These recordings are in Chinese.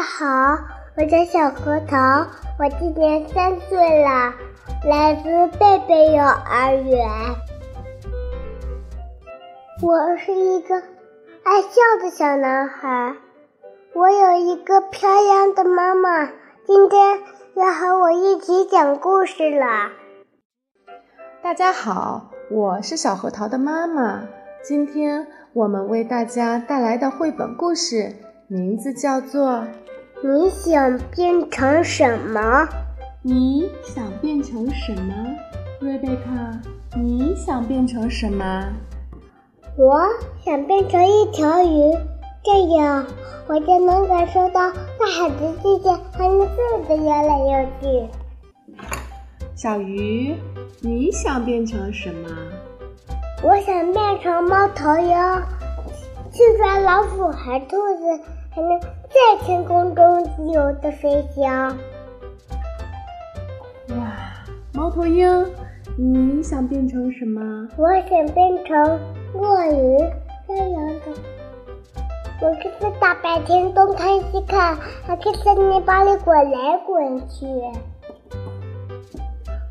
大家好，我叫小核桃，我今年三岁了，来自贝贝幼儿园。我是一个爱笑的小男孩，我有一个漂亮的妈妈，今天要和我一起讲故事了。大家好，我是小核桃的妈妈，今天我们为大家带来的绘本故事。名字叫做“你想变成什么？你想变成什么？”瑞贝卡，你想变成什么？我想变成一条鱼，这样我就能感受到大海的世界和你自由的游来游去。小鱼，你想变成什么？我想变成猫头鹰，去抓老虎和兔子。还能在天空中自由的飞翔。哇，猫头鹰，你想变成什么？我想变成鳄鱼，这样的，我可以在大白天东看西看，还可以在泥巴里滚来滚去。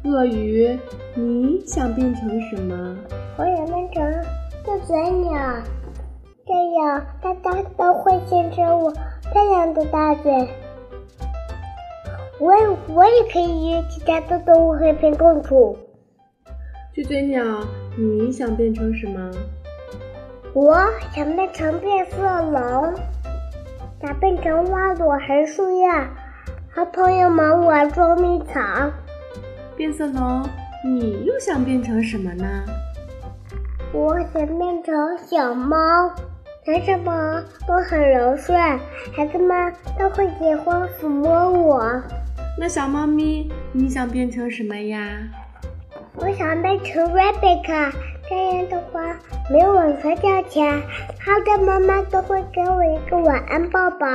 鳄鱼，你想变成什么？我想变成个嘴鸟。大家都会见证我漂亮的大嘴。我我也可以与其他的动物和平共处。巨嘴鸟，你想变成什么？我想变成变色龙，想变成花朵和树叶，和朋友们玩捉迷藏。变色龙，你又想变成什么呢？我想变成小猫。男生们都很柔顺，孩子们都会喜欢抚摸我。那小猫咪，你想变成什么呀？我想变成 Rebecca，这样的话每晚睡觉前，他的妈妈都会给我一个晚安抱抱。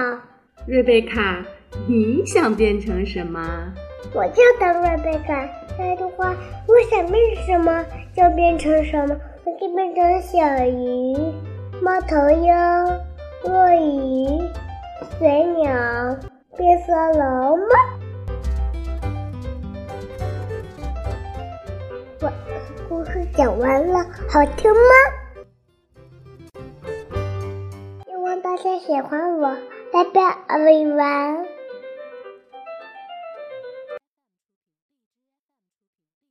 瑞贝卡，你想变成什么？我就当瑞贝卡，这样的话，我想变成什么就变成什么，我可以变成小鱼。猫头鹰、鳄鱼、水鸟、变色龙吗？我故事讲完了，好听吗？希望大家喜欢我，拜拜，everyone。